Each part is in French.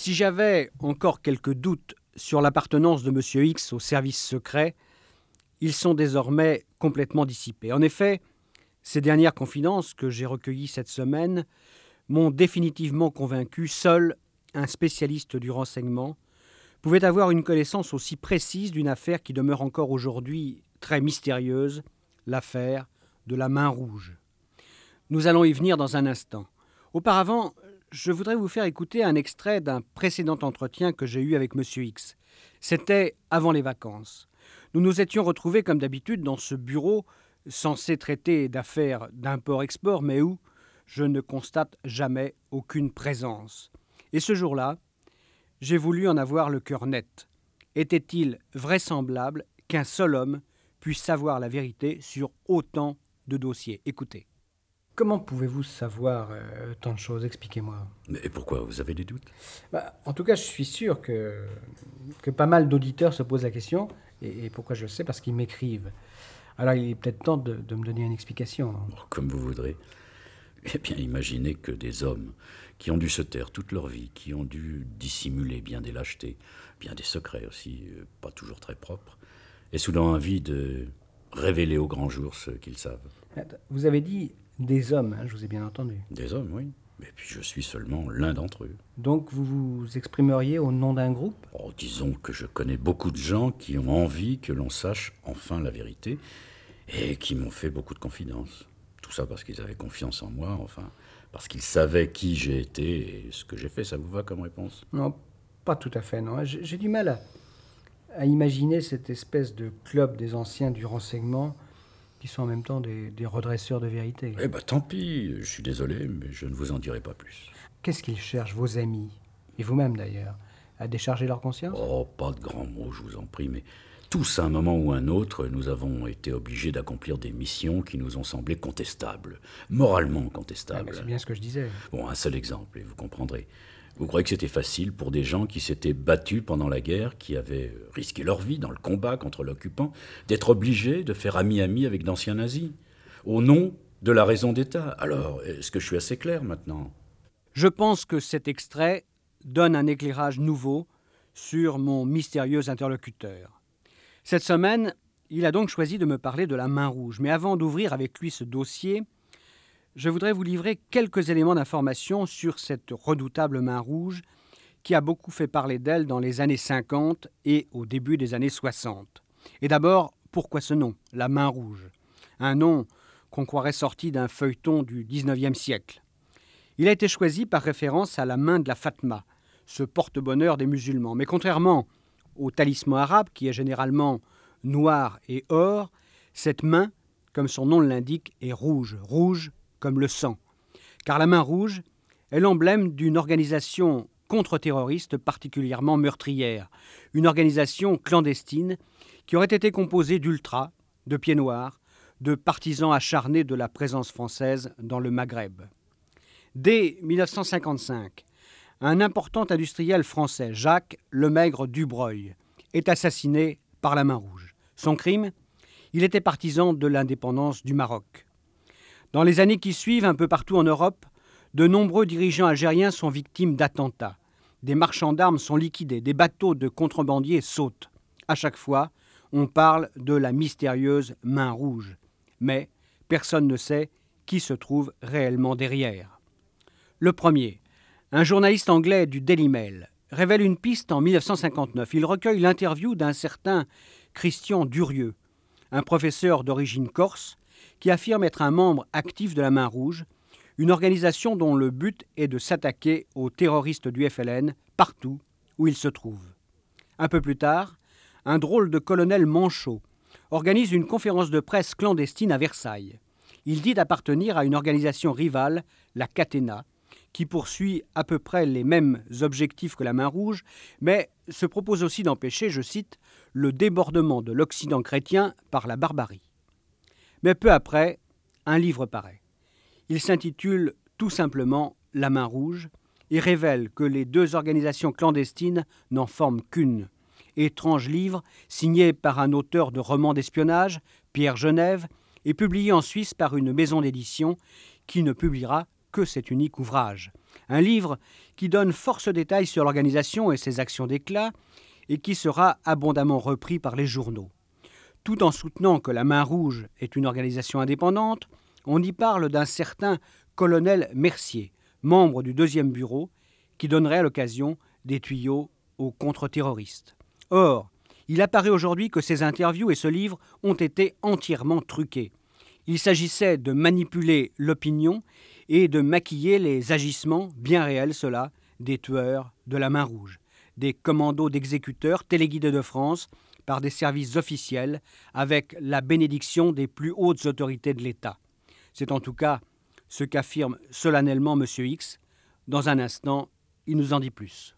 Si j'avais encore quelques doutes sur l'appartenance de M. X au service secret, ils sont désormais complètement dissipés. En effet, ces dernières confidences que j'ai recueillies cette semaine m'ont définitivement convaincu, seul un spécialiste du renseignement pouvait avoir une connaissance aussi précise d'une affaire qui demeure encore aujourd'hui très mystérieuse, l'affaire de la main rouge. Nous allons y venir dans un instant. Auparavant, je voudrais vous faire écouter un extrait d'un précédent entretien que j'ai eu avec M. X. C'était avant les vacances. Nous nous étions retrouvés comme d'habitude dans ce bureau censé traiter d'affaires d'import-export, mais où je ne constate jamais aucune présence. Et ce jour-là, j'ai voulu en avoir le cœur net. Était-il vraisemblable qu'un seul homme puisse savoir la vérité sur autant de dossiers? Écoutez. Comment pouvez-vous savoir euh, tant de choses? Expliquez-moi. Mais pourquoi Vous avez des doutes? Bah, En tout cas, je suis sûr que, que pas mal d'auditeurs se posent la question. Et, pourquoi je le sais? Parce qu'ils m'écrivent. Alors il est peut-être temps de, me donner une explication. Oh, comme vous voudrez. Eh bien, imaginez que des hommes qui ont dû se taire toute leur vie, qui ont dû dissimuler bien des lâchetés, bien des secrets aussi, euh, pas toujours très propres, et soudain envie de révéler au grand jour ce qu'ils savent. Vous avez dit des hommes, hein, je vous ai bien entendu. Des hommes, oui. Et puis je suis seulement l'un d'entre eux. Donc vous vous exprimeriez au nom d'un groupe? Oh, Disons que je connais beaucoup de gens qui ont envie que l'on sache enfin la vérité et qui m'ont fait beaucoup de confidences. Tout ça parce qu'ils avaient confiance en moi, enfin, parce qu'ils savaient qui j'ai été et ce que j'ai fait. Ça vous va comme réponse? Non, pas tout à fait, non. J'ai du mal à, à imaginer cette espèce de club des anciens du renseignement qui sont en même temps des, redresseurs de vérité. Eh bien, tant pis, je suis désolé, mais je ne vous en dirai pas plus. Qu'est-ce qu'ils cherchent, vos amis, et vous-même d'ailleurs, à décharger leur conscience? Oh, pas de grands mots, je vous en prie, mais tous, à un moment ou un autre, nous avons été obligés d'accomplir des missions qui nous ont semblé contestables, moralement contestables. Ah, c'est bien ce que je disais. Bon, un seul exemple, et vous comprendrez. Vous croyez que c'était facile pour des gens qui s'étaient battus pendant la guerre, qui avaient risqué leur vie dans le combat contre l'occupant, d'être obligés de faire ami-ami avec d'anciens nazis Au nom de la raison d'État? Alors, est-ce que je suis assez clair maintenant? Je pense que cet extrait donne un éclairage nouveau sur mon mystérieux interlocuteur. Cette semaine, il a donc choisi de me parler de la main rouge. Mais avant d'ouvrir avec lui ce dossier, je voudrais vous livrer quelques éléments d'information sur cette redoutable main rouge qui a beaucoup fait parler d'elle dans les années 50 et au début des années 60. Et d'abord, pourquoi ce nom, la main rouge? Un nom qu'on croirait sorti d'un feuilleton du XIXe siècle. Il a été choisi par référence à la main de la Fatma, ce porte-bonheur des musulmans. Mais contrairement au talisman arabe, qui est généralement noir et or, cette main, comme son nom l'indique, est rouge, rouge comme le sang, car la main rouge est l'emblème d'une organisation contre-terroriste particulièrement meurtrière, une organisation clandestine qui aurait été composée d'ultras, de pieds noirs, de partisans acharnés de la présence française dans le Maghreb. Dès 1955, un important industriel français, Jacques Lemaigre Dubreuil, est assassiné par la main rouge. Son crime Il était partisan de l'indépendance du Maroc. Dans les années qui suivent, un peu partout en Europe, de nombreux dirigeants algériens sont victimes d'attentats. Des marchands d'armes sont liquidés, des bateaux de contrebandiers sautent. À chaque fois, on parle de la mystérieuse main rouge. Mais personne ne sait qui se trouve réellement derrière. Le premier, un journaliste anglais du Daily Mail, révèle une piste en 1959. Il recueille l'interview d'un certain Christian Durieux, un professeur d'origine corse qui affirme être un membre actif de la Main Rouge, une organisation dont le but est de s'attaquer aux terroristes du FLN partout où ils se trouvent. Un peu plus tard, un drôle de colonel Manchot organise une conférence de presse clandestine à Versailles. Il dit appartenir à une organisation rivale, la Catena, qui poursuit à peu près les mêmes objectifs que la Main Rouge, mais se propose aussi d'empêcher, je cite, le débordement de l'Occident chrétien par la barbarie. Mais peu après, un livre paraît. Il s'intitule tout simplement La main rouge et révèle que les deux organisations clandestines n'en forment qu'une. Étrange livre signé par un auteur de romans d'espionnage, Pierre Genève, et publié en Suisse par une maison d'édition qui ne publiera que cet unique ouvrage. Un livre qui donne force détails sur l'organisation et ses actions d'éclat et qui sera abondamment repris par les journaux. Tout en soutenant que la Main Rouge est une organisation indépendante, on y parle d'un certain colonel Mercier, membre du deuxième bureau, qui donnerait à l'occasion des tuyaux aux contre-terroristes. Or, il apparaît aujourd'hui que ces interviews et ce livre ont été entièrement truqués. Il s'agissait de manipuler l'opinion et de maquiller les agissements, bien réels ceux-là, des tueurs de la main rouge, des commandos d'exécuteurs téléguidés de France par des services officiels avec la bénédiction des plus hautes autorités de l'État. C'est en tout cas ce qu'affirme solennellement M. X. Dans un instant, il nous en dit plus.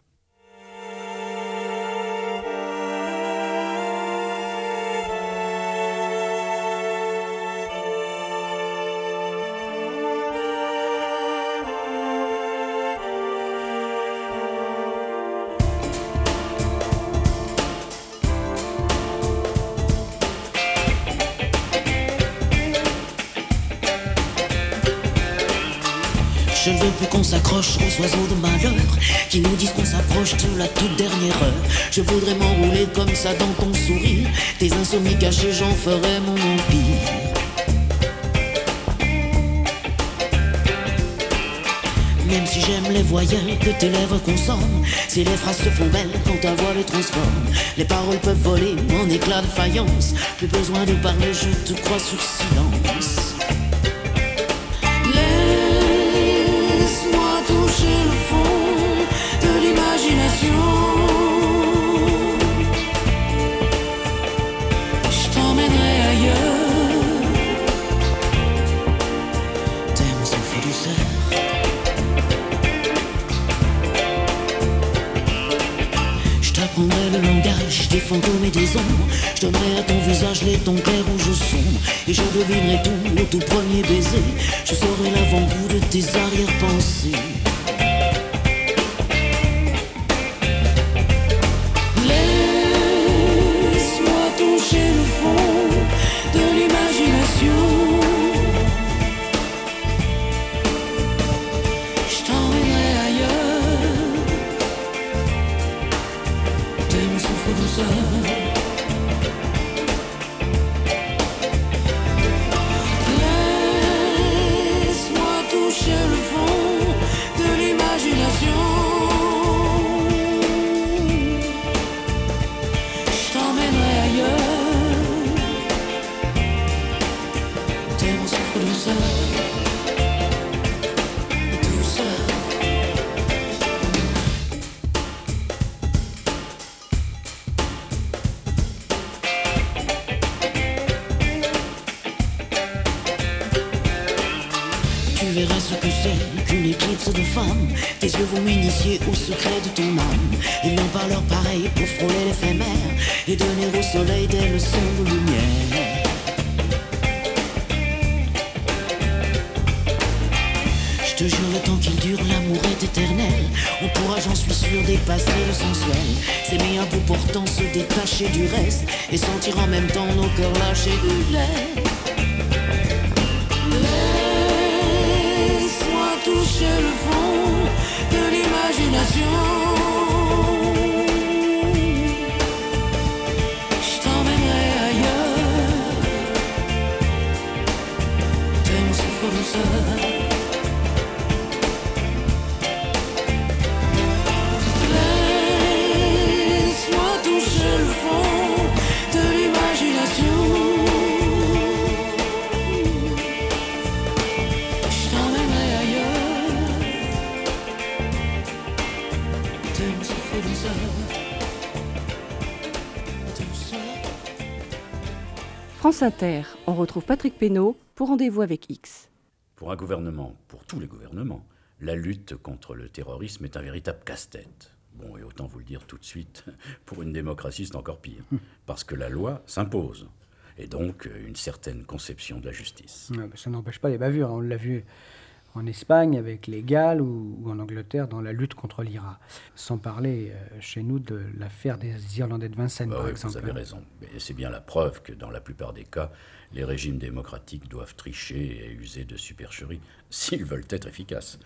La toute dernière heure. Je voudrais m'enrouler comme ça dans ton sourire. Tes insomnies cachées, j'en ferai mon empire. Même si j'aime les voyelles que tes lèvres consomment, si les phrases se font belles quand ta voix les transforme, les paroles peuvent voler en éclats de faïence. Plus besoin de parler, je te crois sur silence. Fantômes et des. Je donnerai à ton visage les tons clairs où je sombre. Et je devinerai tout au tout premier baiser. Je saurai l'avant-goût de tes arrière-pensées. verras ce que c'est qu'une éclipse de femme. Tes yeux vont m'initier au secret de ton âme. Ils n'ont pas leur pareil pour frôler l'éphémère et donner au soleil des leçons de lumière. Je te jure le temps qu'il dure, l'amour est éternel. On pourra, j'en suis sûr, dépasser le sensuel. S'aimer un peu pourtant, se détacher du reste et sentir en même temps nos cœurs lâcher de l'air. toucher le fond de l'imagination. France Inter, on retrouve Patrick Pénaud pour Rendez-vous avec X. Pour un gouvernement, pour tous les gouvernements, la lutte contre le terrorisme est un véritable casse-tête. Bon, et autant vous le dire tout de suite, pour une démocratie, c'est encore pire. Parce que la loi s'impose. Et donc, une certaine conception de la justice. ça n'empêche pas les bavures. Hein. On l'a vu en Espagne avec les Galles ou, en Angleterre dans la lutte contre l'IRA. Sans parler euh, chez nous de l'affaire des Irlandais de Vincennes, bah par oui, exemple. Vous avez raison. Et c'est bien la preuve que dans la plupart des cas, les régimes démocratiques doivent tricher et user de supercherie s'ils veulent être efficaces.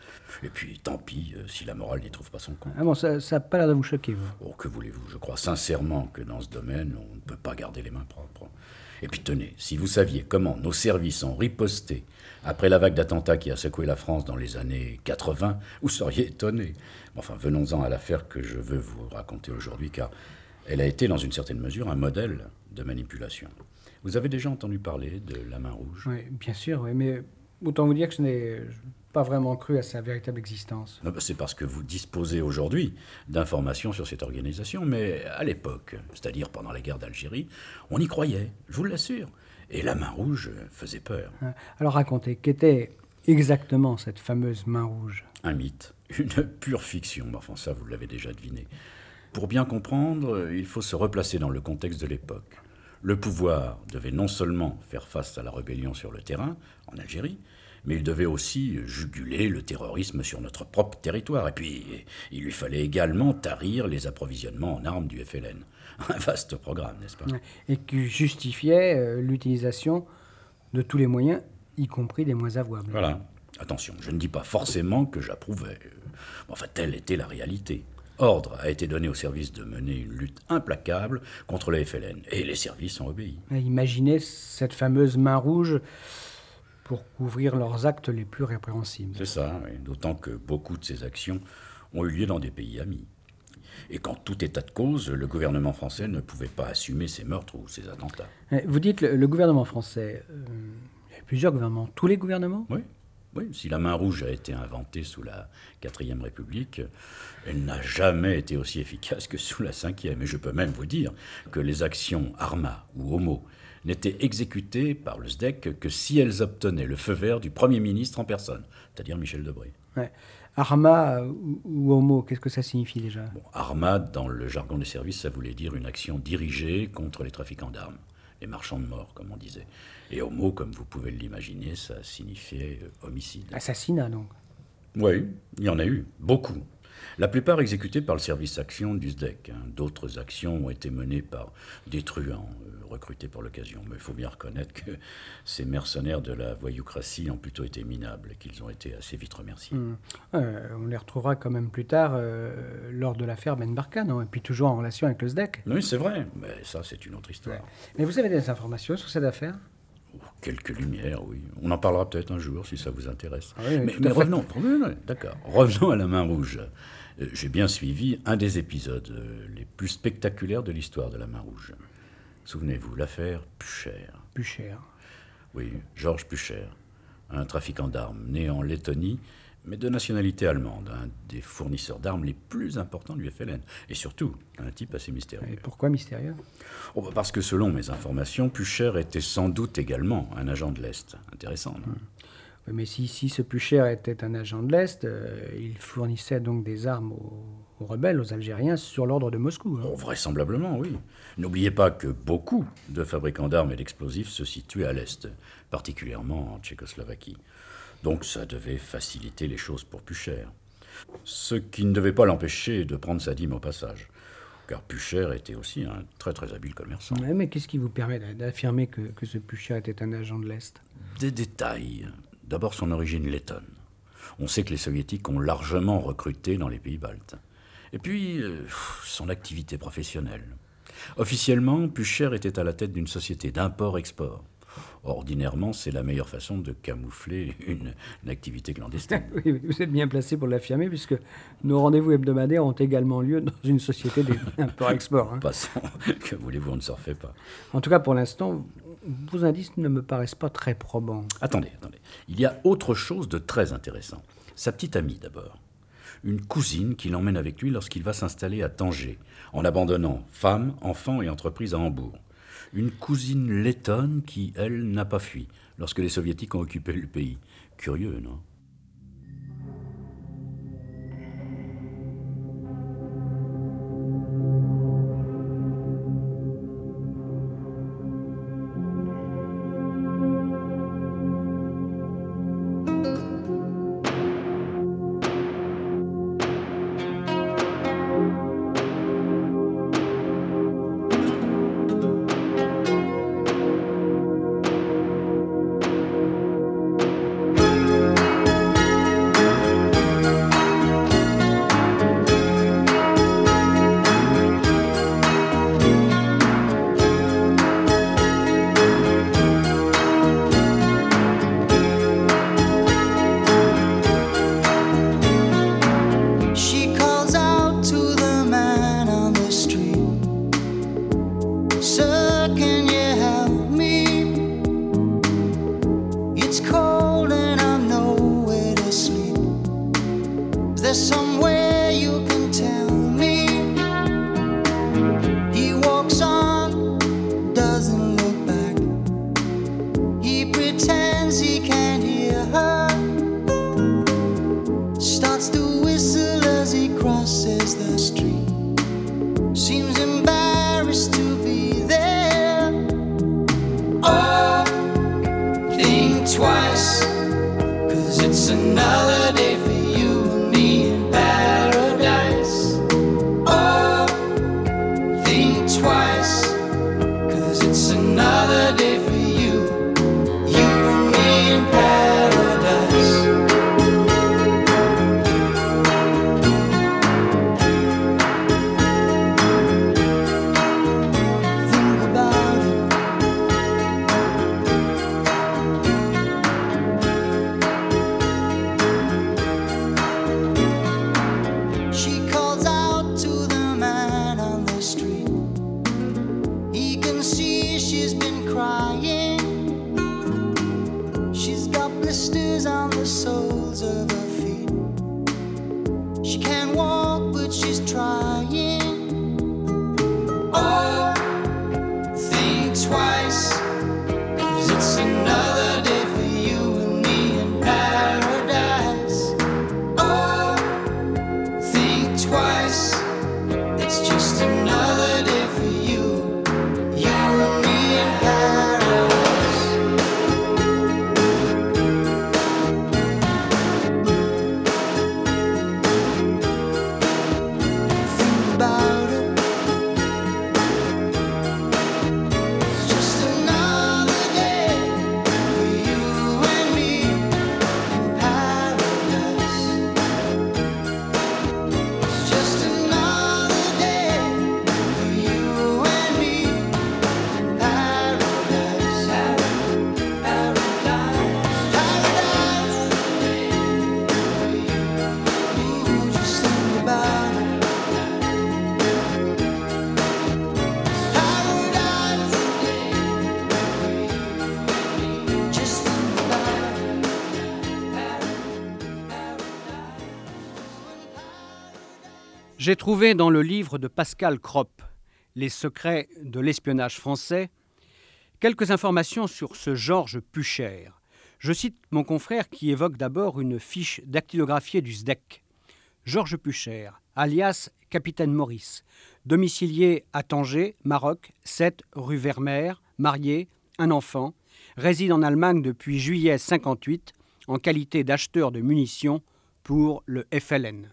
Et puis, tant pis euh, si la morale n'y trouve pas son compte. Ah bon, ça n'a pas l'air de vous choquer, vous? Oh, que voulez-vous? Je crois sincèrement que dans ce domaine, on ne peut pas garder les mains propres. Et puis tenez, si vous saviez comment nos services ont riposté après la vague d'attentats qui a secoué la France dans les années 80, vous seriez étonné. Enfin, venons-en à l'affaire que je veux vous raconter aujourd'hui, car elle a été dans une certaine mesure un modèle de manipulation. Vous avez déjà entendu parler de la main rouge? Oui, bien sûr, mais autant vous dire que je n'ai pas vraiment cru à sa véritable existence. Bah, c'est parce que vous disposez aujourd'hui d'informations sur cette organisation, mais à l'époque, c'est-à-dire pendant la guerre d'Algérie, on y croyait, je vous l'assure. Et la main rouge faisait peur. Hein, alors racontez, qu'était exactement cette fameuse main rouge? Un mythe, une pure fiction, mais enfin ça vous l'avez déjà deviné. Pour bien comprendre, il faut se replacer dans le contexte de l'époque. Le pouvoir devait non seulement faire face à la rébellion sur le terrain, en Algérie, mais il devait aussi juguler le terrorisme sur notre propre territoire. Et puis, il lui fallait également tarir les approvisionnements en armes du FLN. Un vaste programme, n'est-ce pas? Et qui justifiait euh, l'utilisation de tous les moyens, y compris des moins avouables. Voilà. Attention, je ne dis pas forcément que j'approuvais. Enfin, telle était la réalité. Ordre a été donné aux services de mener une lutte implacable contre le FLN, et les services ont obéi. Imaginez cette fameuse main rouge pour couvrir leurs actes les plus répréhensibles. C'est ça, d'autant que beaucoup de ces actions ont eu lieu dans des pays amis. Et qu'en tout état de cause, le gouvernement français ne pouvait pas assumer ces meurtres ou ces attentats. Eh, vous dites le, le gouvernement français. Euh, il y a plusieurs gouvernements. Tous les gouvernements? Oui. Oui, si la main rouge a été inventée sous la quatrième République, elle n'a jamais été aussi efficace que sous la cinquième. Et je peux même vous dire que les actions Arma ou Homo n'étaient exécutées par le SDEC que si elles obtenaient le feu vert du Premier ministre en personne, c'est-à-dire Michel Debré. Arma ou, homo, qu'est-ce que ça signifie déjà? Arma, dans le jargon des services, ça voulait dire une action dirigée contre les trafiquants d'armes, les marchands de mort, comme on disait. Et homo, comme vous pouvez l'imaginer, ça signifiait euh, homicide. Assassinat, donc? Oui, il y en a eu, beaucoup. La plupart exécutés par le service action du SDEC. Hein. D'autres actions ont été menées par des truands euh, recrutés pour l'occasion. Mais il faut bien reconnaître que ces mercenaires de la voyoucratie ont plutôt été minables et qu'ils ont été assez vite remerciés. Mmh. on les retrouvera quand même plus tard euh, lors de l'affaire Ben Barka, non Et puis toujours en relation avec le SDEC. Oui, c'est vrai, mais ça c'est une autre histoire. Mais vous avez des informations sur cette affaire? Quelques lumières, oui. On en parlera peut-être un jour si ça vous intéresse. Ah mais, revenons, d'accord. Revenons à la main rouge. Euh, j'ai bien suivi un des épisodes euh, les plus spectaculaires de l'histoire de la Main Rouge. Souvenez-vous, l'affaire Pucher. Pucher. Oui, Georges Pucher, un trafiquant d'armes né en Lettonie, mais de nationalité allemande, un des fournisseurs d'armes les plus importants du FLN, et surtout un type assez mystérieux. Et pourquoi mystérieux? Oh, bah, Parce que selon mes informations, Pucher était sans doute également un agent de l'Est. Intéressant, non? Hmm. Mais si, si ce plus cher était un agent de l'Est, euh, il fournissait donc des armes aux, rebelles, aux Algériens, sur l'ordre de Moscou. Hein. Oh, vraisemblablement, oui. N'oubliez pas que beaucoup de fabricants d'armes et d'explosifs se situaient à l'Est, particulièrement en Tchécoslovaquie. Donc ça devait faciliter les choses pour Pucher. Ce qui ne devait pas l'empêcher de prendre sa dîme au passage. Car Pucher était aussi un très très habile commerçant. mais qu'est-ce qui vous permet d'affirmer que, que ce Pucher était un agent de l'Est? Des détails D'abord son origine lettonne. On sait que les soviétiques ont largement recruté dans les pays baltes. Et puis, euh, son activité professionnelle. Officiellement, Pucher était à la tête d'une société d'import-export. Ordinairement, c'est la meilleure façon de camoufler une, activité clandestine. oui, vous êtes bien placé pour l'affirmer, puisque nos rendez-vous hebdomadaires ont également lieu dans une société d'import-export. Hein. Passons, que voulez-vous, on ne s'en refait pas. En tout cas, pour l'instant, vos indices ne me paraissent pas très probants. Attendez, attendez. Il y a autre chose de très intéressant. Sa petite amie d'abord. Une cousine qui l'emmène avec lui lorsqu'il va s'installer à Tanger, en abandonnant femme, enfants et entreprise à Hambourg. Une cousine lettonne qui, elle, n'a pas fui lorsque les soviétiques ont occupé le pays. Curieux, non? there's some way? the souls of J'ai trouvé dans le livre de Pascal Kropp, Les secrets de l'espionnage français, quelques informations sur ce Georges Pucher. Je cite mon confrère qui évoque d'abord une fiche dactylographiée du SDEC. Georges Pucher, alias Capitaine Maurice, domicilié à Tanger, Maroc, 7 rue Vermeer, marié, un enfant, réside en Allemagne depuis juillet 58 en qualité d'acheteur de munitions pour le FLN.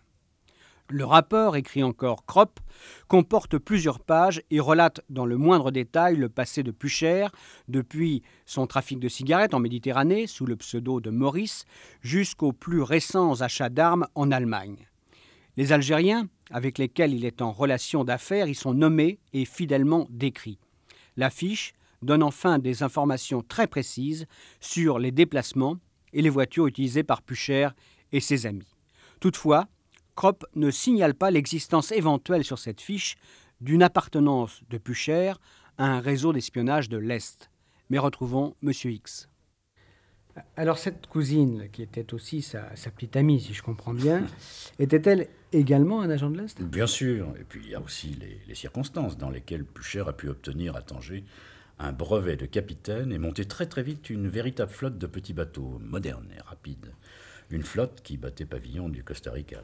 Le rapport, écrit encore Kropp, comporte plusieurs pages et relate dans le moindre détail le passé de Pucher, depuis son trafic de cigarettes en Méditerranée sous le pseudo de Maurice, jusqu'aux plus récents achats d'armes en Allemagne. Les Algériens, avec lesquels il est en relation d'affaires, y sont nommés et fidèlement décrits. L'affiche donne enfin des informations très précises sur les déplacements et les voitures utilisées par Pucher et ses amis. Toutefois, Kropp ne signale pas l'existence éventuelle sur cette fiche d'une appartenance de Pucher à un réseau d'espionnage de l'Est. Mais retrouvons M. X. Alors cette cousine, qui était aussi sa, petite amie, si je comprends bien, était-elle également un agent de l'Est? Bien sûr. Et puis il y a aussi les, circonstances dans lesquelles Pucher a pu obtenir à Tanger un brevet de capitaine et monter très très vite une véritable flotte de petits bateaux, modernes et rapides. Une flotte qui battait pavillon du Costa Rica.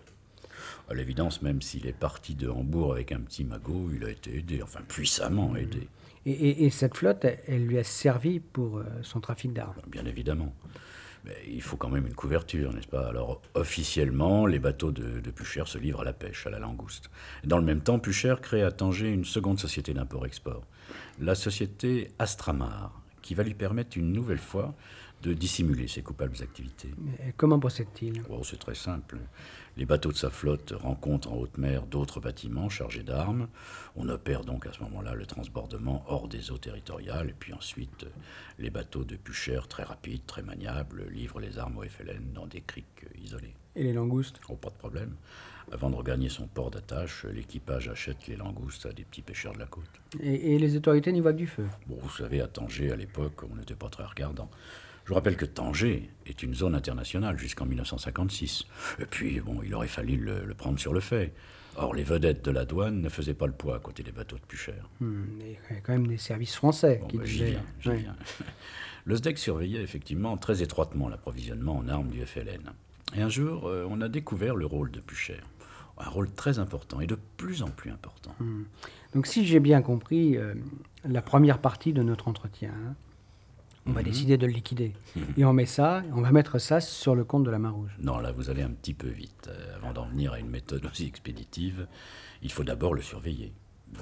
À l'évidence, même s'il est parti de Hambourg avec un petit magot, il a été aidé, enfin puissamment aidé. Et, cette flotte, elle lui a servi pour euh, son trafic d'armes? Bien évidemment. Mais il faut quand même une couverture, n'est-ce pas? Alors, officiellement, les bateaux de, de, Pucher se livrent à la pêche, à la langouste. Dans le même temps, Pucher crée à Tanger une seconde société d'import-export, la société Astramar, qui va lui permettre une nouvelle fois de dissimuler ses coupables activités. Mais comment procède-t-il? Oh, C'est très simple. Les bateaux de sa flotte rencontrent en haute mer d'autres bâtiments chargés d'armes. On opère donc à ce moment-là le transbordement hors des eaux territoriales. Et puis ensuite, les bateaux de Pucher, très rapides, très maniables, livrent les armes au FLN dans des criques isolées. Et les langoustes? Oh, pas de problème. Avant de regagner son port d'attache, l'équipage achète les langoustes à des petits pêcheurs de la côte. Et, et les autorités n'y voient que du feu? Bon, vous savez, à Tanger, à l'époque, on n'était pas très regardant. Je vous rappelle que Tanger est une zone internationale jusqu'en 1956. Et puis, bon, il aurait fallu le, le prendre sur le fait. Or, les vedettes de la douane ne faisaient pas le poids à côté des bateaux de plus cher. Hmm, il y a quand même des services français Bon, qui bah, j'y viens, Ouais. viens. Le SDEC surveillait effectivement très étroitement l'approvisionnement en armes du FLN. Et un jour, euh, on a découvert le rôle de Pucher. Un rôle très important et de plus en plus important. Donc si j'ai bien compris euh, la première partie de notre entretien, hein, on Mhm. va décider de le liquider. Et on met ça, on va mettre ça sur le compte de la main rouge. Non, là, vous allez un petit peu vite. Euh, avant d'en venir à une méthode aussi expéditive, il faut d'abord le surveiller.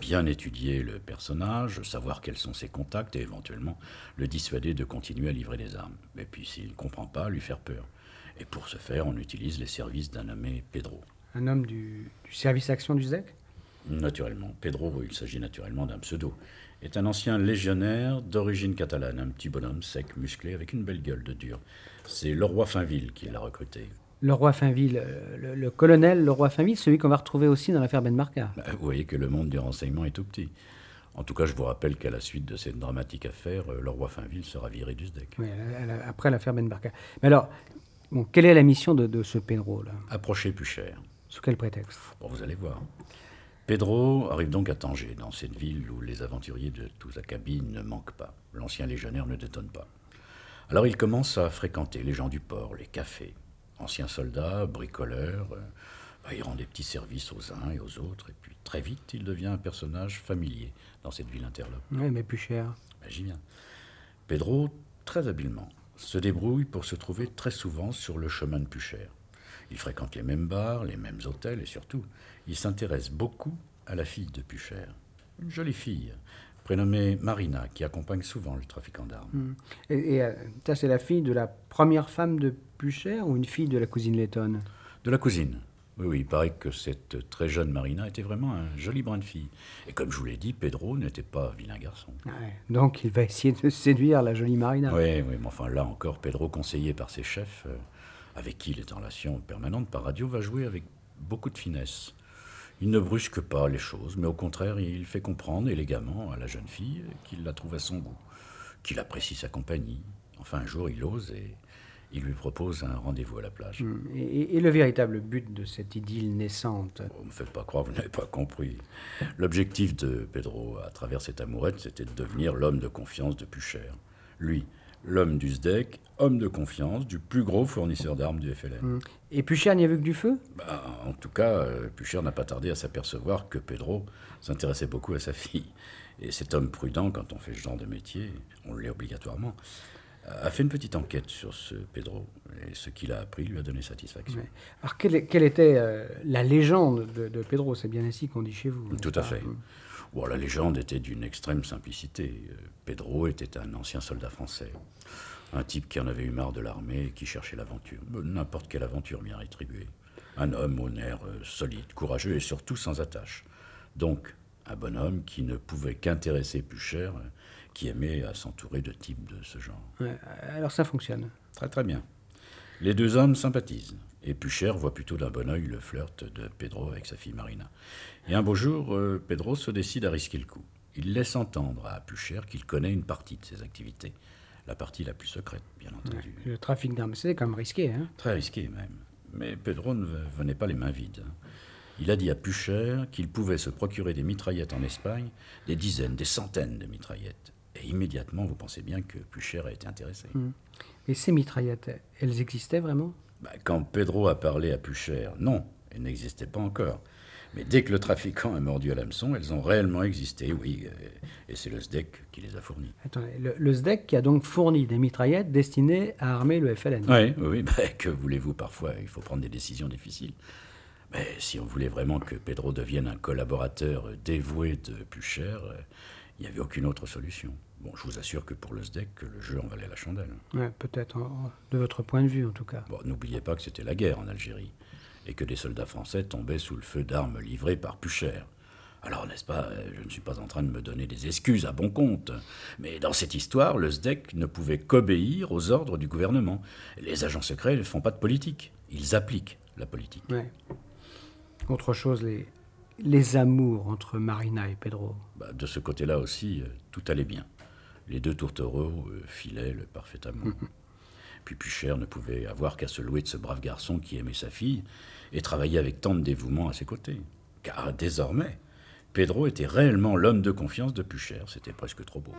Bien étudier le personnage, savoir quels sont ses contacts et éventuellement le dissuader de continuer à livrer des armes. Et puis, s'il ne comprend pas, lui faire peur. Et pour ce faire, on utilise les services d'un nommé Pedro. Un homme du, du service action du ZEC Naturellement, Pedro, il s'agit naturellement d'un pseudo, est un ancien légionnaire d'origine catalane, un petit bonhomme sec, musclé, avec une belle gueule de dur. C'est Leroy Finville qui l'a recruté. Le roi Finville, euh, le, le colonel le roi Finville, celui qu'on va retrouver aussi dans l'affaire Ben Marca. Bah, Vous voyez que le monde du renseignement est tout petit. En tout cas, je vous rappelle qu'à la suite de cette dramatique affaire, euh, le roi Finville sera viré du SDEC. Oui, après l'affaire Ben Marca. Mais alors, bon, quelle est la mission de, de ce Pedro là? Approchez plus cher. Sous quel prétexte? Bon, vous allez voir. Pedro arrive donc à Tanger, dans cette ville où les aventuriers de tous cabine ne manquent pas. L'ancien légionnaire ne détonne pas. Alors il commence à fréquenter les gens du port, les cafés. Ancien soldat, bricoleur, euh, bah, il rend des petits services aux uns et aux autres, et puis très vite il devient un personnage familier dans cette ville interlope. Oui, mais plus cher. Ben, J'y viens. Pedro, très habilement, se débrouille pour se trouver très souvent sur le chemin de Puchère. Il fréquente les mêmes bars, les mêmes hôtels et surtout, il s'intéresse beaucoup à la fille de Puchère. Une jolie fille, prénommée Marina, qui accompagne souvent le trafiquant d'armes. Hmm. Et, et, euh, ça, c'est la fille de la première femme de plus cher ou une fille de la cousine lettonne? De la cousine. Oui, oui, il paraît que cette très jeune Marina était vraiment un joli brin de fille. Et comme je vous l'ai dit, Pedro n'était pas vilain garçon. Ouais, Donc, il va essayer de séduire la jolie Marina. Oui, oui, mais enfin là encore, Pedro, conseillé par ses chefs, euh, avec qui il est en relation permanente par radio, va jouer avec beaucoup de finesse. Il ne brusque pas les choses, mais au contraire, il fait comprendre élégamment à la jeune fille qu'il la trouve à son goût, qu'il apprécie sa compagnie. Enfin, un jour, il ose et il lui propose un rendez-vous à la plage. Hmm. Et, le véritable but de cette idylle naissante? Oh, me faites pas croire, vous n'avez pas compris. L'objectif de Pedro, à travers cette amourette, c'était de devenir l'homme de confiance de Pucher. Lui, l'homme du SDEC, homme de confiance du plus gros fournisseur d'armes du FLN. Hmm. Et plus cher n'y a vu que du feu? Bah, en tout cas, euh, Pucher n'a pas tardé à s'apercevoir que Pedro s'intéressait beaucoup à sa fille. Et cet homme prudent, quand on fait ce genre de métier, on l'est obligatoirement, a fait une petite enquête sur ce Pedro. Et ce qu'il a appris lui a donné satisfaction. Ouais. Alors, quelle, était euh, la légende de, de Pedro? C'est bien ainsi qu'on dit chez vous. Tout à pas fait. Hmm. Bon, la légende était d'une extrême simplicité. Euh, Pedro était un ancien soldat français. Un type qui en avait eu marre de l'armée et qui cherchait l'aventure. Euh, N'importe quelle aventure bien rétribuée. Un homme au nerf euh, solide, courageux et surtout sans attache. Donc, un bonhomme qui ne pouvait qu'intéresser Pucher, euh, qui aimait à s'entourer de types de ce genre. Ouais, alors, ça fonctionne. Très très bien. Les deux hommes sympathisent. Et Pucher voit plutôt d'un bon oeil le flirt de Pedro avec sa fille Marina. Et un beau jour, euh, Pedro se décide à risquer le coup. Il laisse entendre à Pucher qu'il connaît une partie de ses activités. La partie la plus secrète, bien entendu. Le trafic d'armes, c'est quand même risqué. Hein Très risqué même. Mais Pedro ne venait pas les mains vides. Il a dit à Pucher qu'il pouvait se procurer des mitraillettes en Espagne, des dizaines, des centaines de mitraillettes. Et immédiatement, vous pensez bien que Pucher a été intéressé. Et ces mitraillettes, elles existaient vraiment? Bah, quand Pedro a parlé à Pucher, non, elles n'existaient pas encore. Mais dès que le trafiquant a mordu à l'hameçon, elles ont réellement existé, oui. Et c'est le SDEC qui les a fournies. Attendez, le, le SDEC qui a donc fourni des mitraillettes destinées à armer le FLN. Oui, oui, bah, que voulez-vous parfois? Il faut prendre des décisions difficiles. Mais si on voulait vraiment que Pedro devienne un collaborateur dévoué de Pucher, euh, il n'y avait aucune autre solution. Bon, je vous assure que pour le SDEC, le jeu en valait la chandelle. Ouais, Peut-être, de votre point de vue en tout cas. Bon, n'oubliez pas que c'était la guerre en Algérie et que des soldats français tombaient sous le feu d'armes livrées par Pucher. Alors, n'est-ce pas, euh, je ne suis pas en train de me donner des excuses à bon compte, mais dans cette histoire, le SDEC ne pouvait qu'obéir aux ordres du gouvernement. Les agents secrets ne font pas de politique, ils appliquent la politique. Ouais. Autre chose, les, les amours entre Marina et Pedro. Bah, de ce côté-là aussi, euh, tout allait bien. Les deux tourtereaux filaient le parfait amour. Puis Pucher ne pouvait avoir qu'à se louer de ce brave garçon qui aimait sa fille et travaillait avec tant de dévouement à ses côtés. Car désormais, Pedro était réellement l'homme de confiance de Pucher. C'était presque trop beau.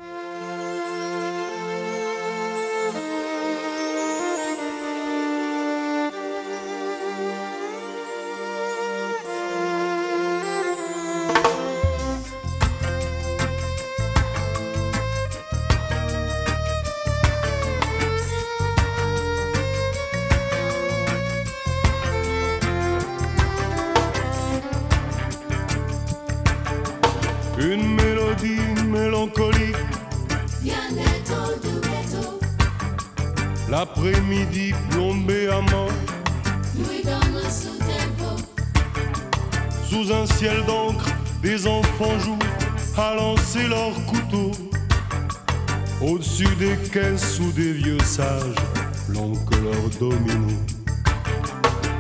Sages planquent leurs dominos.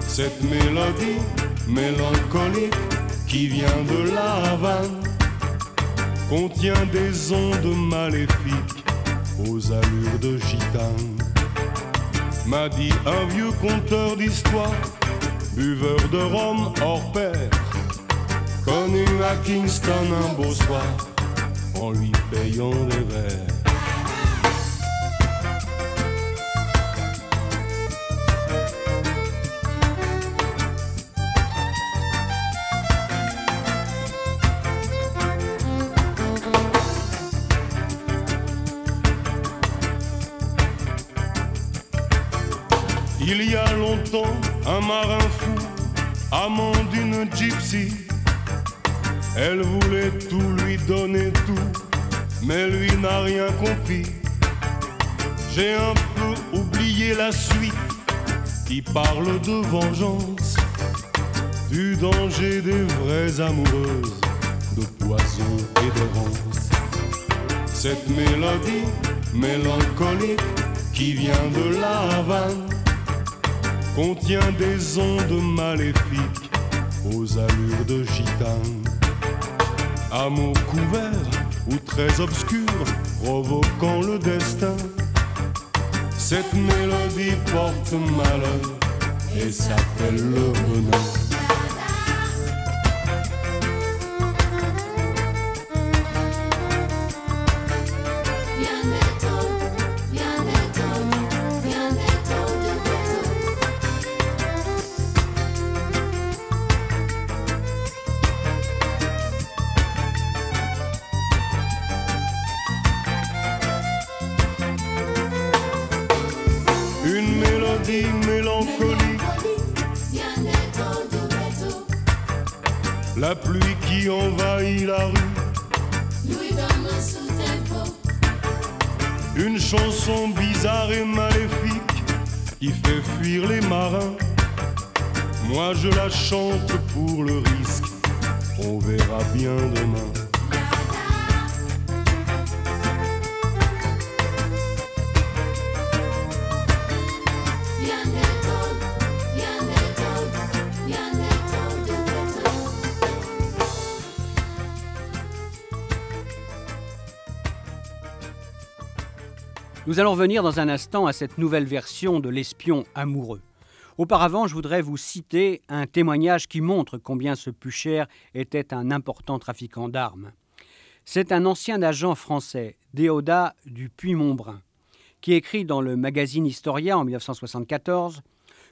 Cette mélodie mélancolique qui vient de la Havane contient des ondes maléfiques aux allures de gitane. M'a dit un vieux conteur d'histoire, buveur de rhum hors pair, connu à Kingston un beau soir en lui payant des verres. Un marin fou, amant d'une gypsy, elle voulait tout lui donner tout, mais lui n'a rien compris. J'ai un peu oublié la suite qui parle de vengeance, du danger des vraies amoureuses, de poison et d'errance. Cette mélodie mélancolique qui vient de la Havane contient des ondes maléfiques aux allures de gitane. Amour couvert ou très obscur, provoquant le destin. Cette mélodie porte malheur et s'appelle le bonheur. Nous allons revenir dans un instant à cette nouvelle version de l'espion amoureux. Auparavant, je voudrais vous citer un témoignage qui montre combien ce Pucher était un important trafiquant d'armes. C'est un ancien agent français, Déodat du Puy-Montbrun, qui écrit dans le magazine Historia en 1974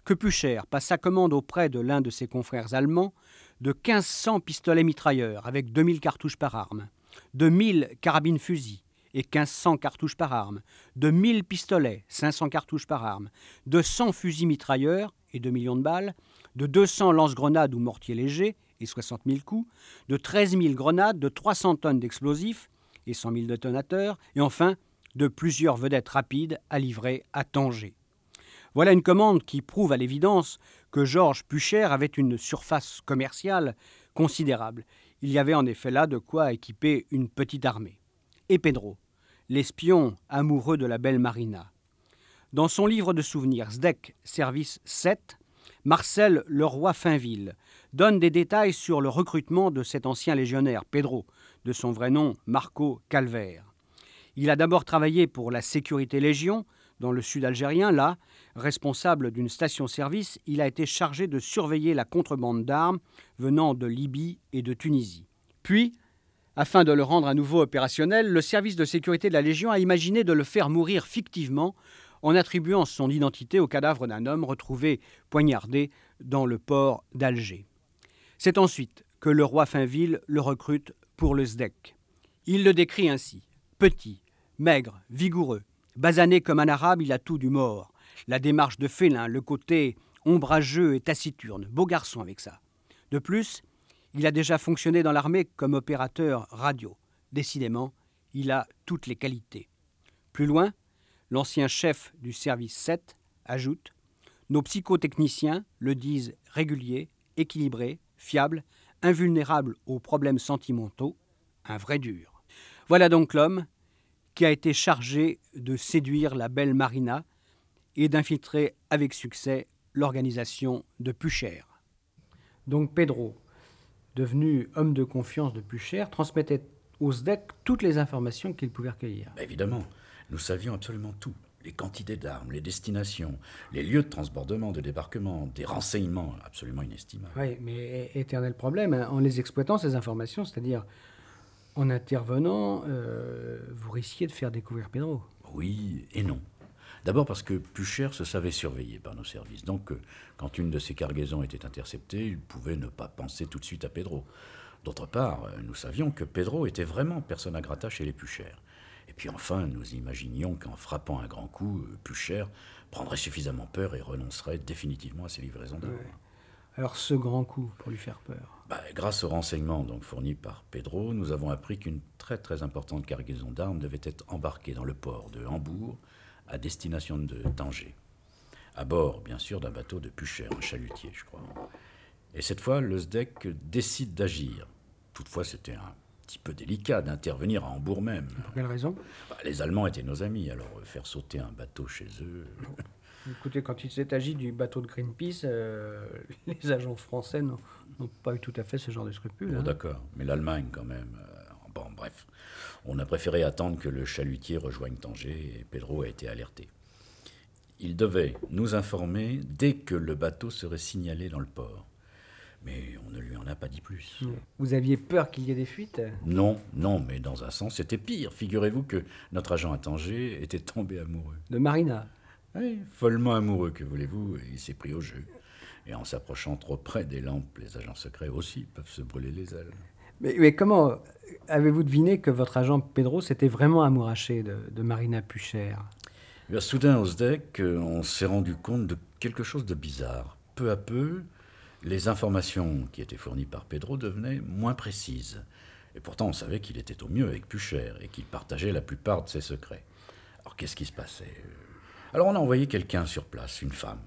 que Pucher passa commande auprès de l'un de ses confrères allemands de 1500 pistolets mitrailleurs avec 2000 cartouches par arme, de 1000 carabines fusils, et 1500 cartouches par arme, de 1000 pistolets, 500 cartouches par arme, de 100 fusils mitrailleurs et 2 millions de balles, de 200 lance-grenades ou mortiers légers et 60 000 coups, de 13 000 grenades, de 300 tonnes d'explosifs et 100 000 détonateurs, et enfin de plusieurs vedettes rapides à livrer à Tanger. Voilà une commande qui prouve à l'évidence que Georges Pucher avait une surface commerciale considérable. Il y avait en effet là de quoi équiper une petite armée. Et Pedro, l'espion amoureux de la belle Marina. Dans son livre de souvenirs Zdek Service 7, Marcel Leroy-Finville donne des détails sur le recrutement de cet ancien légionnaire, Pedro, de son vrai nom Marco Calvaire. Il a d'abord travaillé pour la Sécurité Légion, dans le sud algérien. Là, responsable d'une station-service, il a été chargé de surveiller la contrebande d'armes venant de Libye et de Tunisie. Puis, afin de le rendre à nouveau opérationnel, le service de sécurité de la Légion a imaginé de le faire mourir fictivement en attribuant son identité au cadavre d'un homme retrouvé poignardé dans le port d'Alger. C'est ensuite que le roi Finville le recrute pour le SDEC. Il le décrit ainsi petit, maigre, vigoureux, basané comme un arabe, il a tout du mort. La démarche de félin, le côté ombrageux et taciturne, beau garçon avec ça. De plus, il a déjà fonctionné dans l'armée comme opérateur radio. Décidément, il a toutes les qualités. Plus loin, l'ancien chef du service 7 ajoute Nos psychotechniciens le disent régulier, équilibré, fiable, invulnérable aux problèmes sentimentaux, un vrai dur. Voilà donc l'homme qui a été chargé de séduire la belle Marina et d'infiltrer avec succès l'organisation de Pucher. Donc Pedro, devenu homme de confiance de Pucher, transmettait au SDEC toutes les informations qu'il pouvait recueillir. Bah, évidemment, nous savions absolument tout. Les quantités d'armes, les destinations, les lieux de transbordement, de débarquement, des renseignements absolument inestimables. Oui, mais éternel problème, hein, en les exploitant, ces informations, c'est-à-dire en intervenant, euh, vous risquiez de faire découvrir Pedro. Oui et non. D'abord parce que Pucher se savait surveillé par nos services. Donc, euh, quand une de ses cargaisons était interceptée, il pouvait ne pas penser tout de suite à Pedro. D'autre part, euh, nous savions que Pedro était vraiment personne à grata chez les Pucher. Et puis enfin, nous imaginions qu'en frappant un grand coup, euh, Pucher prendrait suffisamment peur et renoncerait définitivement à ses livraisons d'armes. Alors ce grand coup pour lui faire peur bah, Grâce aux renseignements donc fournis par Pedro, nous avons appris qu'une très très importante cargaison d'armes devait être embarquée dans le port de Hambourg à destination de Tanger. À bord, bien sûr, d'un bateau de Pucher, un chalutier, je crois. Et cette fois, le SDEC décide d'agir. Toutefois, c'était un petit peu délicat d'intervenir à Hambourg même. Pour quelle raison? Bah, Les Allemands étaient nos amis, alors euh, faire sauter un bateau chez eux. Écoutez, quand il s'est agi du bateau de Greenpeace, euh, les agents français n'ont pas eu tout à fait ce genre de scrupules. Bon, hein. d'accord, mais l'Allemagne quand même. euh, bon, bref. On a préféré attendre que le chalutier rejoigne Tanger et Pedro a été alerté. Il devait nous informer dès que le bateau serait signalé dans le port. Mais on ne lui en a pas dit plus. Vous aviez peur qu'il y ait des fuites? Non, non, mais dans un sens, c'était pire. Figurez-vous que notre agent à Tanger était tombé amoureux. De Marina Oui, follement amoureux, que voulez-vous, et il s'est pris au jeu. Et en s'approchant trop près des lampes, les agents secrets aussi peuvent se brûler les ailes. Mais, comment avez-vous deviné que votre agent Pedro s'était vraiment amouraché de, Marina Pucher? Eh bien, soudain, au SDEC, on s'est rendu compte de quelque chose de bizarre. Peu à peu, les informations qui étaient fournies par Pedro devenaient moins précises. Et pourtant, on savait qu'il était au mieux avec Pucher et qu'il partageait la plupart de ses secrets. Alors, qu'est-ce qui se passait? Alors, on a envoyé quelqu'un sur place, une femme.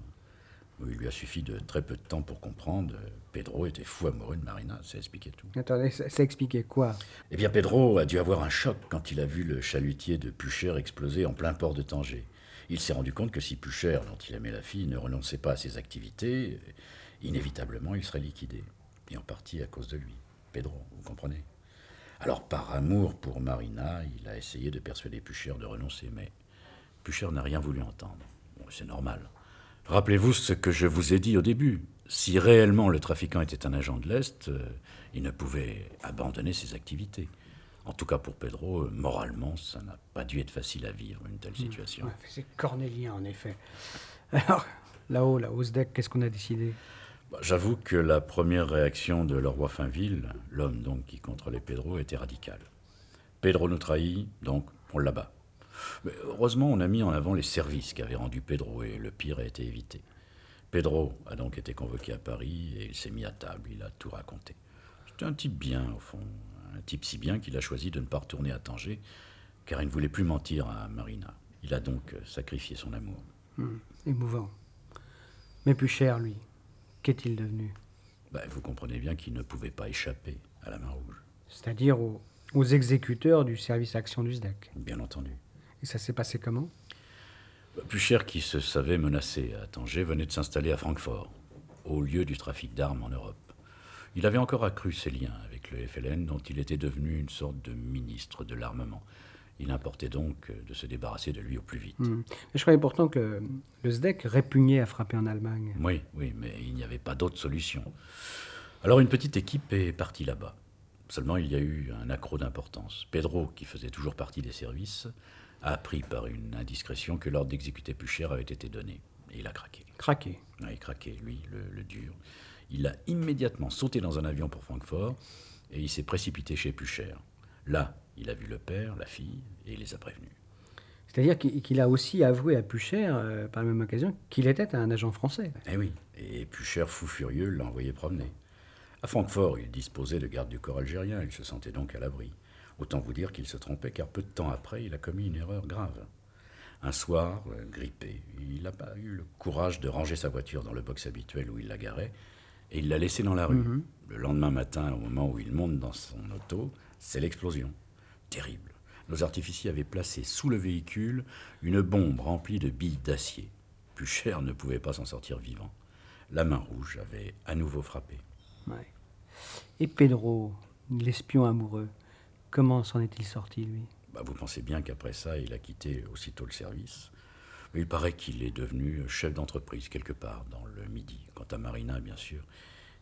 Il lui a suffi de très peu de temps pour comprendre. Pedro était fou amoureux de Marina, ça expliquait tout. Attendez, ça, ça expliquait quoi? Eh bien, Pedro a dû avoir un choc quand il a vu le chalutier de Pucher exploser en plein port de Tanger. Il s'est rendu compte que si Pucher, dont il aimait la fille, ne renonçait pas à ses activités, inévitablement il serait liquidé. Et en partie à cause de lui. Pedro, vous comprenez? Alors, par amour pour Marina, il a essayé de persuader Pucher de renoncer, mais Pucher n'a rien voulu entendre. Bon, C'est normal. Rappelez-vous ce que je vous ai dit au début. Si réellement le trafiquant était un agent de l'Est, euh, il ne pouvait abandonner ses activités. En tout cas pour Pedro, euh, moralement, ça n'a pas dû être facile à vivre, une telle situation. Ouais, C'est cornélien, en effet. Alors, là-haut, là, au SDEC, qu'est-ce qu'on a décidé? Bah, J'avoue que la première réaction de Leroy Finville, l'homme donc qui contrôlait Pedro, était radicale. Pedro nous trahit, donc on l'abat. Mais heureusement, on a mis en avant les services qu'avait rendus Pedro et le pire a été évité. Pedro a donc été convoqué à Paris et il s'est mis à table, il a tout raconté. C'était un type bien, au fond, un type si bien qu'il a choisi de ne pas retourner à Tanger, car il ne voulait plus mentir à Marina. Il a donc euh, sacrifié son amour. Hmm, Émouvant. Mais plus cher, lui. Qu'est-il devenu? Ben, vous comprenez bien qu'il ne pouvait pas échapper à la main rouge, C'est-à-dire aux, aux exécuteurs du service action du SDEC. bien entendu. Et ça s'est passé comment? Plus cher qui se savait menacé à Tanger venait de s'installer à Francfort. haut lieu du trafic d'armes en Europe. Il avait encore accru ses liens avec le FLN, dont il était devenu une sorte de ministre de l'armement. Il importait donc de se débarrasser de lui au plus vite. Hmm. Je croyais pourtant que le, le SDEC répugnait à frapper en Allemagne. Oui, oui, mais il n'y avait pas d'autre solution. Alors une petite équipe est partie là-bas. Seulement, il y a eu un accroc d'importance. Pedro, qui faisait toujours partie des services, appris par une indiscrétion que l'ordre d'exécuter Pucher avait été donné. Et il a craqué. Craqué Oui, craqué, lui, le, le dur. Il a immédiatement sauté dans un avion pour Francfort et il s'est précipité chez Pucher. Là, il a vu le père, la fille, et il les a prévenus. C'est-à-dire qu'il qu'il a aussi avoué à Pucher, euh, par la même occasion, qu'il était un agent français. Eh oui, et Pucher, fou furieux, l'a envoyé promener. À Francfort, il disposait de gardes du corps algérien, il se sentait donc à l'abri. Autant vous dire qu'il se trompait, car peu de temps après, il a commis une erreur grave. Un soir, euh, grippé, il n'a pas eu le courage de ranger sa voiture dans le box habituel où il la garait, et il l'a laissée dans la rue. Mhm. Le lendemain matin, au moment où il monte dans son auto, c'est l'explosion. Terrible. Nos artificiers avaient placé sous le véhicule une bombe remplie de billes d'acier. Pucher ne pouvait pas s'en sortir vivant. La main rouge avait à nouveau frappé. Ouais. Et Pedro, l'espion amoureux, comment s'en est-il sorti, lui? Bah, vous pensez bien qu'après ça, il a quitté aussitôt le service. Il paraît qu'il est devenu chef d'entreprise quelque part dans le Midi. Quant à Marina, bien sûr,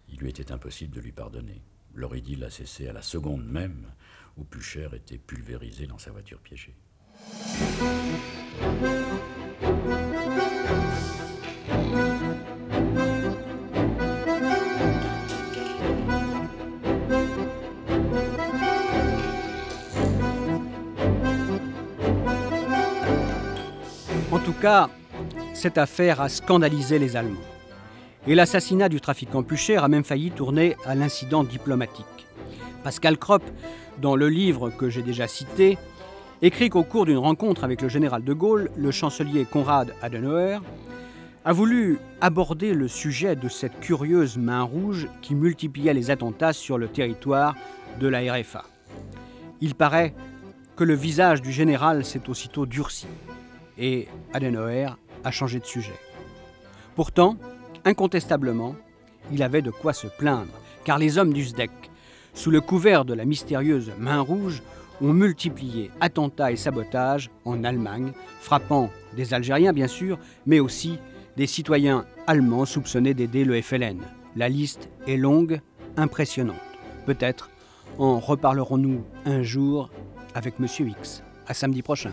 il lui était impossible de lui pardonner. Leur idylle a cessé à la seconde même où Pucher était pulvérisé dans sa voiture piégée. Cas, cette affaire a scandalisé les Allemands. Et l'assassinat du trafiquant Pucher a même failli tourner à l'incident diplomatique. Pascal Kropp, dans le livre que j'ai déjà cité, écrit qu'au cours d'une rencontre avec le général de Gaulle, le chancelier Konrad Adenauer a voulu aborder le sujet de cette curieuse main rouge qui multipliait les attentats sur le territoire de la RFA. Il paraît que le visage du général s'est aussitôt durci et Adenauer a changé de sujet. Pourtant, incontestablement, il avait de quoi se plaindre, car les hommes du SDEC, sous le couvert de la mystérieuse main rouge, ont multiplié attentats et sabotages en Allemagne, frappant des Algériens bien sûr, mais aussi des citoyens allemands soupçonnés d'aider le FLN. La liste est longue, impressionnante. Peut-être en reparlerons-nous un jour avec Monsieur X. À samedi prochain.